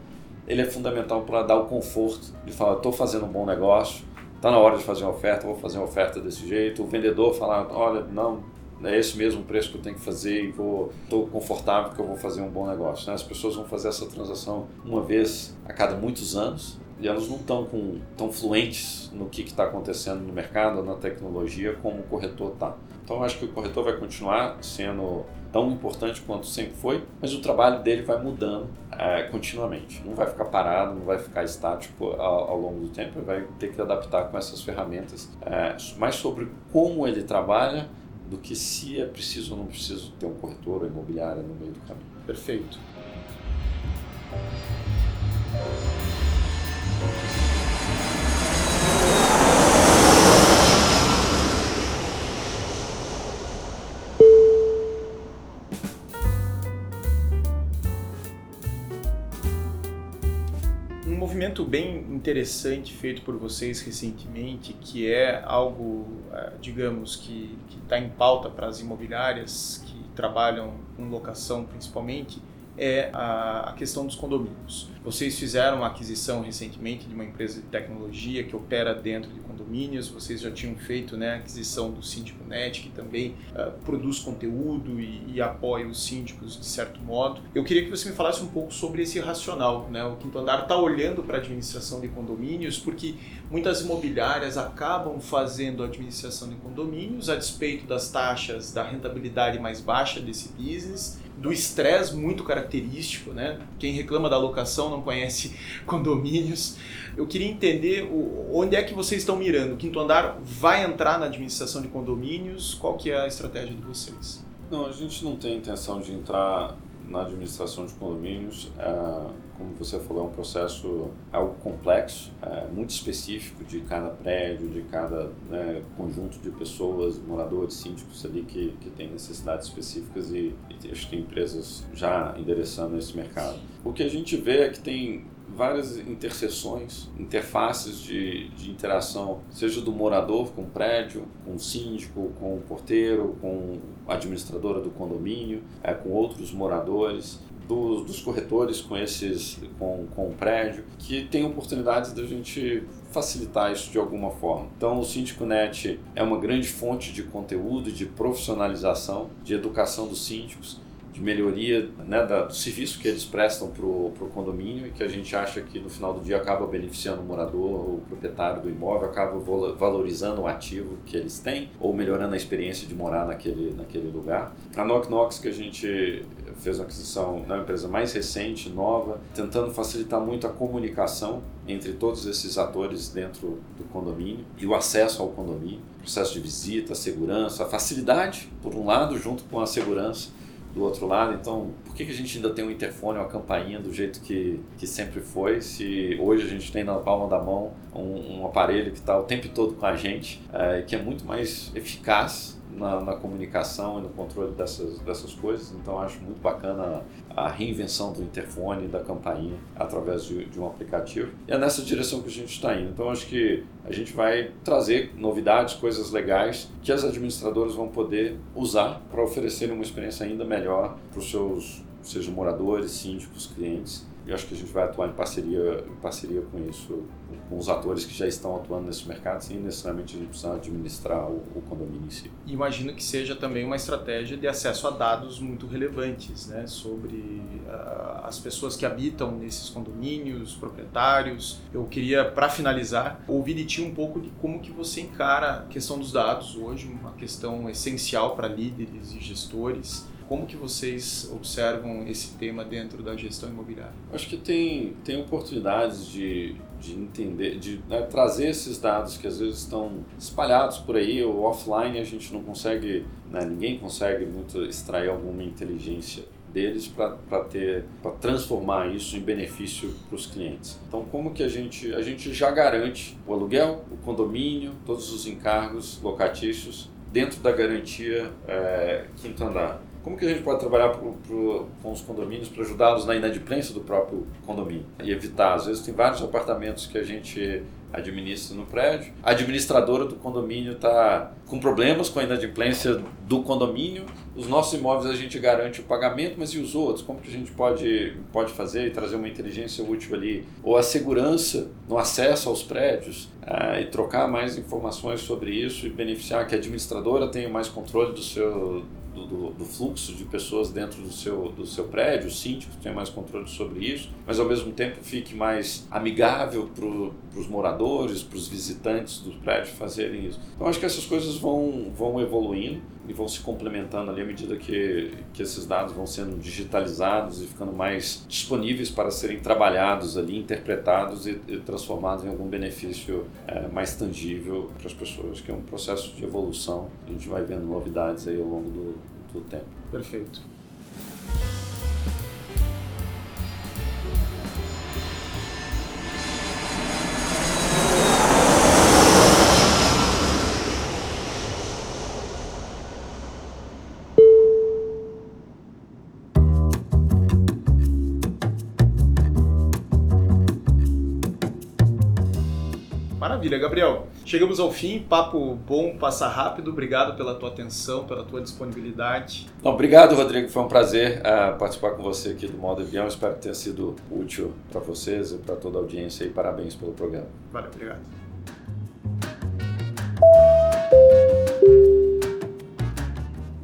ele é fundamental para dar o conforto de falar, estou fazendo um bom negócio, está na hora de fazer uma oferta, vou fazer uma oferta desse jeito. O vendedor falar, olha, não, é esse mesmo preço que eu tenho que fazer e estou confortável porque eu vou fazer um bom negócio. Né? As pessoas vão fazer essa transação uma vez a cada muitos anos e elas não estão tão fluentes no que está acontecendo no mercado, na tecnologia, como o corretor está. Então eu acho que o corretor vai continuar sendo tão importante quanto sempre foi, mas o trabalho dele vai mudando é, continuamente. Não vai ficar parado, não vai ficar estático ao, ao, longo do tempo, ele vai ter que adaptar com essas ferramentas, é, mais sobre como ele trabalha do que se é preciso ou não preciso ter um corretor ou imobiliária no meio do caminho.
Perfeito. Movimento bem interessante feito por vocês recentemente, que é algo, é, digamos, que está em pauta para as imobiliárias que trabalham com locação principalmente, é a, questão dos condomínios. Vocês fizeram uma aquisição recentemente de uma empresa de tecnologia que opera dentro de condomínios, vocês já tinham feito né, a aquisição do Síndico Net, que também uh, produz conteúdo e, e, apoia os síndicos de certo modo. Eu queria que você me falasse um pouco sobre esse racional. Né? O Quinto Andar está olhando para a administração de condomínios porque muitas imobiliárias acabam fazendo a administração de condomínios a despeito das taxas da rentabilidade mais baixa desse business do estresse muito característico, né? Quem reclama da locação não conhece condomínios. Eu queria entender onde é que vocês estão mirando. O Quinto Andar vai entrar na administração de condomínios? Qual que é a estratégia de vocês?
Não, a gente não tem intenção de entrar na administração de condomínios. É, como você falou, é um processo algo complexo, é, muito específico de cada prédio, de cada né, conjunto de pessoas, moradores, síndicos ali que, que tem necessidades específicas e, e acho que tem empresas já endereçando esse mercado. O que a gente vê é que tem várias interseções, interfaces de, de interação, seja do morador com o prédio, com o síndico, com o porteiro, com a administradora do condomínio, é, com outros moradores, dos, dos corretores com esses com, com o prédio, que tem oportunidades da gente facilitar isso de alguma forma. Então, o Síndico Net é uma grande fonte de conteúdo, de profissionalização, de educação dos síndicos de melhoria né, do serviço que eles prestam para o condomínio e que a gente acha que no final do dia acaba beneficiando o morador, o proprietário do imóvel, acaba valorizando o ativo que eles têm ou melhorando a experiência de morar naquele, naquele lugar. A Knock Knox, que a gente fez uma aquisição, é uma empresa mais recente, nova, tentando facilitar muito a comunicação entre todos esses atores dentro do condomínio e o acesso ao condomínio, processo de visita, segurança, facilidade, por um lado, junto com a segurança do outro lado. Então, por que, que a gente ainda tem um interfone, uma campainha do jeito que, que sempre foi, se hoje a gente tem na palma da mão um, um aparelho que está o tempo todo com a gente, é, que é muito mais eficaz na, na, comunicação e no controle dessas, dessas coisas. Então, acho muito bacana a reinvenção do interfone, da campainha, através de, de um aplicativo. E é nessa direção que a gente está indo. Então, acho que a gente vai trazer novidades, coisas legais que as administradoras vão poder usar para oferecer uma experiência ainda melhor para os seus, sejam moradores, síndicos, clientes e acho que a gente vai atuar em parceria, em parceria com isso, com os atores que já estão atuando nesse mercado, sem necessariamente a gente precisar administrar o, o condomínio em si.
Imagino que seja também uma estratégia de acesso a dados muito relevantes, né, sobre uh, as pessoas que habitam nesses condomínios, proprietários. Eu queria, para finalizar, ouvir de ti um pouco de como que você encara a questão dos dados hoje, uma questão essencial para líderes e gestores como que vocês observam esse tema dentro da gestão imobiliária?
Acho que tem, tem oportunidades de, de entender, de né, trazer esses dados que às vezes estão espalhados por aí, ou offline a gente não consegue, né, ninguém consegue muito extrair alguma inteligência deles para ter para transformar isso em benefício para os clientes. Então, como que a gente a gente já garante o aluguel, o condomínio, todos os encargos locatícios dentro da garantia é, quinto andar? Como que a gente pode trabalhar pro, pro, com os condomínios para ajudá-los na inadimplência do próprio condomínio e evitar? Às vezes tem vários apartamentos que a gente administra no prédio, a administradora do condomínio está com problemas com a inadimplência do condomínio, os nossos imóveis a gente garante o pagamento, mas e os outros? Como que a gente pode, pode fazer e trazer uma inteligência útil ali? Ou a segurança no acesso aos prédios ah, e trocar mais informações sobre isso e beneficiar que a administradora tenha mais controle do seu do, do, do, fluxo de pessoas dentro do seu, do seu prédio, o síndico tenha mais controle sobre isso, mas ao mesmo tempo fique mais amigável para os moradores, para os visitantes do prédio fazerem isso. Então acho que essas coisas vão, vão evoluindo e vão se complementando ali à medida que, que esses dados vão sendo digitalizados e ficando mais disponíveis para serem trabalhados ali, interpretados e, e transformados em algum benefício é, mais tangível para as pessoas, que é um processo de evolução. A gente vai vendo novidades aí ao longo do, do tempo.
Perfeito. Maravilha, Gabriel. Chegamos ao fim, papo bom, passa rápido. Obrigado pela tua atenção, pela tua disponibilidade.
obrigado, Rodrigo. Foi um prazer uh, participar com você aqui do Modo Avião. Espero que tenha sido útil para vocês e para toda a audiência. E parabéns pelo programa.
Valeu, obrigado.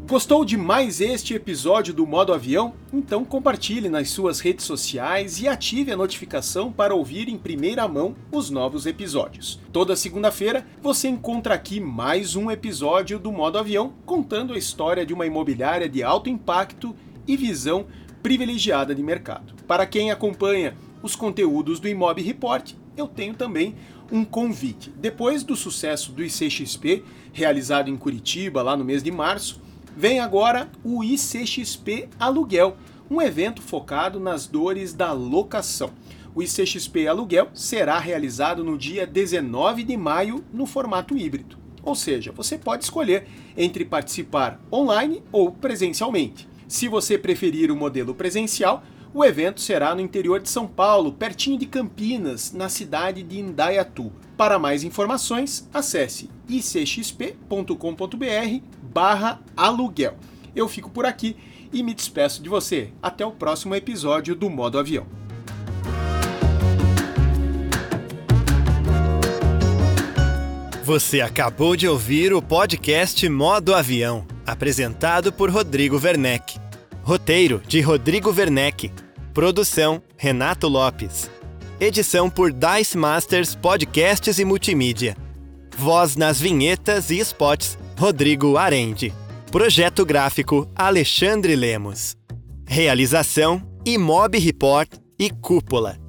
Gostou de mais este episódio do Modo Avião? Então compartilhe nas suas redes sociais e ative a notificação para ouvir em primeira mão os novos episódios. Toda segunda-feira você encontra aqui mais um episódio do Modo Avião contando a história de uma imobiliária de alto impacto e visão privilegiada de mercado. Para quem acompanha os conteúdos do Imob Report, eu tenho também um convite. Depois do sucesso do ICXP, realizado em Curitiba lá no mês de março, Vem agora o ICXP Aluguel, um evento focado nas dores da locação. O ICXP Aluguel será realizado no dia 19 de maio no formato híbrido. Ou seja, você pode escolher entre participar online ou presencialmente. Se você preferir o modelo presencial, o evento será no interior de São Paulo, pertinho de Campinas, na cidade de Indaiatu. Para mais informações, acesse icxp.com.br barra aluguel. Eu fico por aqui e me despeço de você. Até o próximo episódio do Modo Avião.
Você acabou de ouvir o podcast Modo Avião, apresentado por Rodrigo Werneck. Roteiro de Rodrigo Werneck. Produção Renato Lopes. Edição por Dice Masters Podcasts e Multimídia. Voz nas vinhetas e spots Rodrigo Arende. Projeto gráfico Alexandre Lemos. Realização Imob Report e Cúpula.